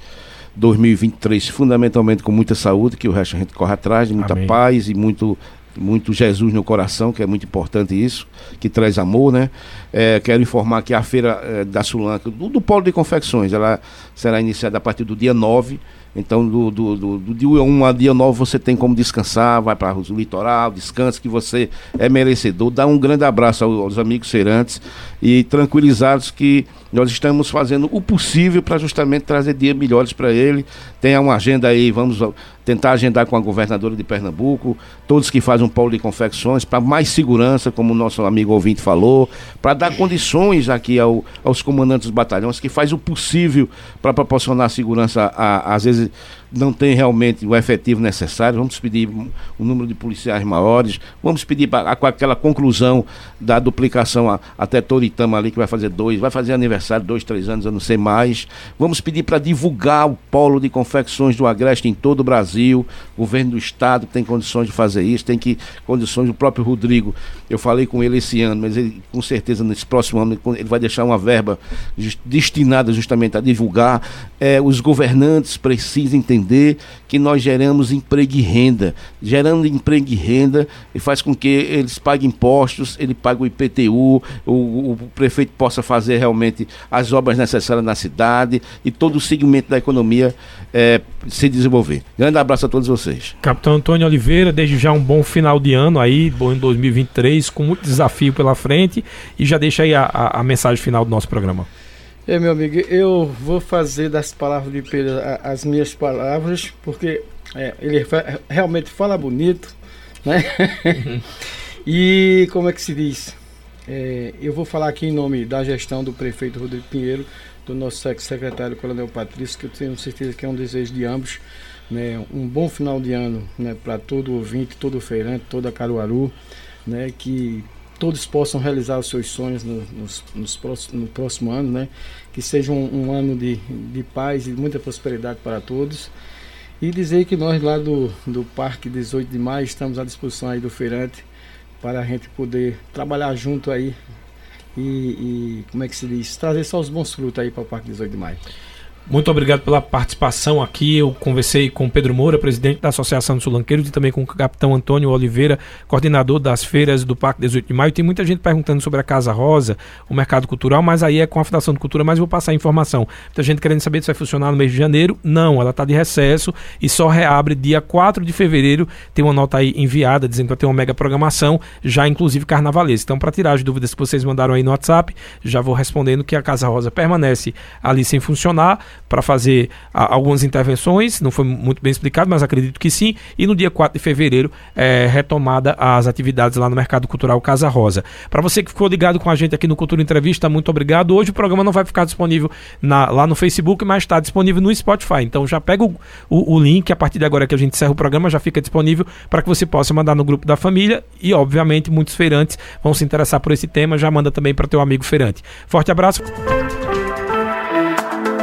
2023, fundamentalmente com muita saúde, que o resto a gente corre atrás, de muita Amém. paz e muito muito Jesus no coração, que é muito importante isso, que traz amor, né? É, quero informar que a feira é, da Sulanca, do, do Polo de Confecções, ela será iniciada a partir do dia 9 então, do, do, do, do dia 1 a dia 9, você tem como descansar, vai para o litoral, descansa, que você é merecedor. Dá um grande abraço aos, amigos feirantes e tranquilizados que nós estamos fazendo o possível para justamente trazer dias melhores para ele. Tem uma agenda aí, vamos tentar agendar com a governadora de Pernambuco, todos que fazem um polo de confecções, para mais segurança, como o nosso amigo ouvinte falou, para dar condições aqui ao, aos comandantes dos batalhões, que faz o possível para proporcionar segurança, às vezes não tem realmente o efetivo necessário, vamos pedir um número de policiais maiores, vamos pedir para aquela conclusão da duplicação a, até Toritama ali, que vai fazer dois, vai fazer aniversário, dois, três anos, eu não sei mais. Vamos pedir para divulgar o polo de confecções do Agreste em todo o Brasil, o governo do estado tem condições de fazer isso, tem que condições, o próprio Rodrigo, eu falei com ele esse ano, mas ele com certeza nesse próximo ano ele vai deixar uma verba just, destinada justamente a divulgar. É, os governantes precisam entender entender que nós geramos emprego e renda. Gerando emprego e renda e faz com que eles paguem impostos, ele pague o IPTU, o, o prefeito possa fazer realmente as obras necessárias na cidade e todo o segmento da economia é, se desenvolver. Grande abraço a todos vocês. Capitão Antônio Oliveira, desde já um bom final de ano aí, bom em 2023, com muito desafio pela frente e já deixa aí a, a, a mensagem final do nosso programa. É, meu amigo, eu vou fazer das palavras de Pedro as minhas palavras, porque é, ele realmente fala bonito, né? [laughs] E como é que se diz? É, eu vou falar aqui em nome da gestão do prefeito Rodrigo Pinheiro, do nosso secretário Coronel Patrício, que eu tenho certeza que é um desejo de ambos. Né, um bom final de ano né, para todo ouvinte, todo feirante, toda Caruaru, né, que todos possam realizar os seus sonhos no, nos, nos próximo, no próximo ano, né? Que seja um, um, ano de, de paz e muita prosperidade para todos. E dizer que nós lá do, do Parque 18 de Maio estamos à disposição aí do feirante para a gente poder trabalhar junto aí e, e como é que se diz? Trazer só os bons frutos aí para o Parque 18 de Maio. Muito obrigado pela participação aqui. Eu conversei com Pedro Moura, presidente da Associação de Sulanqueiros, e também com o capitão Antônio Oliveira, coordenador das feiras do Parque 18 de Maio. Tem muita gente perguntando sobre a Casa Rosa, o mercado cultural, mas aí é com a Fundação de Cultura, mas vou passar a informação. Muita gente querendo saber se vai funcionar no mês de janeiro. Não, ela está de recesso e só reabre dia 4 de fevereiro. Tem uma nota aí enviada dizendo que vai ter uma mega programação, já inclusive carnavalesca. Então, para tirar as dúvidas que vocês mandaram aí no WhatsApp, já vou respondendo que a Casa Rosa permanece ali sem funcionar para fazer a, algumas intervenções, não foi muito bem explicado, mas acredito que sim. E no dia 4 de fevereiro, é, retomada as atividades lá no Mercado Cultural Casa Rosa. Para você que ficou ligado com a gente aqui no Cultura Entrevista, muito obrigado. Hoje o programa não vai ficar disponível na, lá no Facebook, mas está disponível no Spotify. Então já pega o, o, o link, a partir de agora que a gente encerra o programa, já fica disponível para que você possa mandar no grupo da família e, obviamente, muitos feirantes vão se interessar por esse tema. Já manda também para teu amigo feirante. Forte abraço.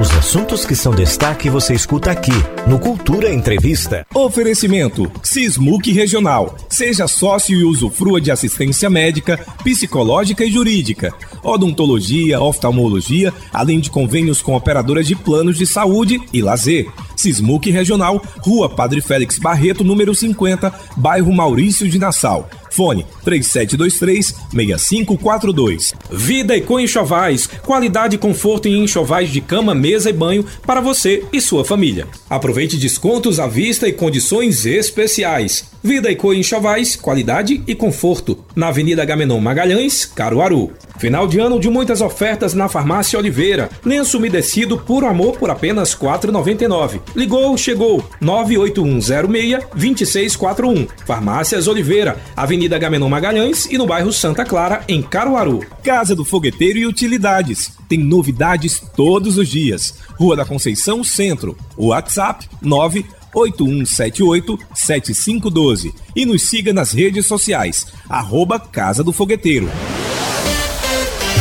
Os assuntos que são destaque você escuta aqui no Cultura Entrevista. Oferecimento Sismuc Regional. Seja sócio e usufrua de assistência médica, psicológica e jurídica, odontologia, oftalmologia, além de convênios com operadoras de planos de saúde e lazer. Sismuc Regional, Rua Padre Félix Barreto, número 50, bairro Maurício de Nassau. Fone 3723-6542. Vida e Enxovais. Qualidade e conforto em enxovais de cama, mesa e banho para você e sua família. Aproveite descontos à vista e condições especiais. Vida e Enxovais, qualidade e conforto. Na Avenida Gamenon Magalhães, Caruaru. Final de ano de muitas ofertas na Farmácia Oliveira. Lenço umedecido por amor por apenas R$ 4,99. Ligou, chegou. 98106-2641. Farmácias Oliveira, Avenida Gamenon Magalhães e no bairro Santa Clara, em Caruaru. Casa do Fogueteiro e Utilidades. Tem novidades todos os dias. Rua da Conceição Centro. WhatsApp 9 8178-7512 e nos siga nas redes sociais, arroba Casa do Fogueteiro.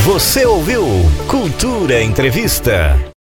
Você ouviu Cultura Entrevista.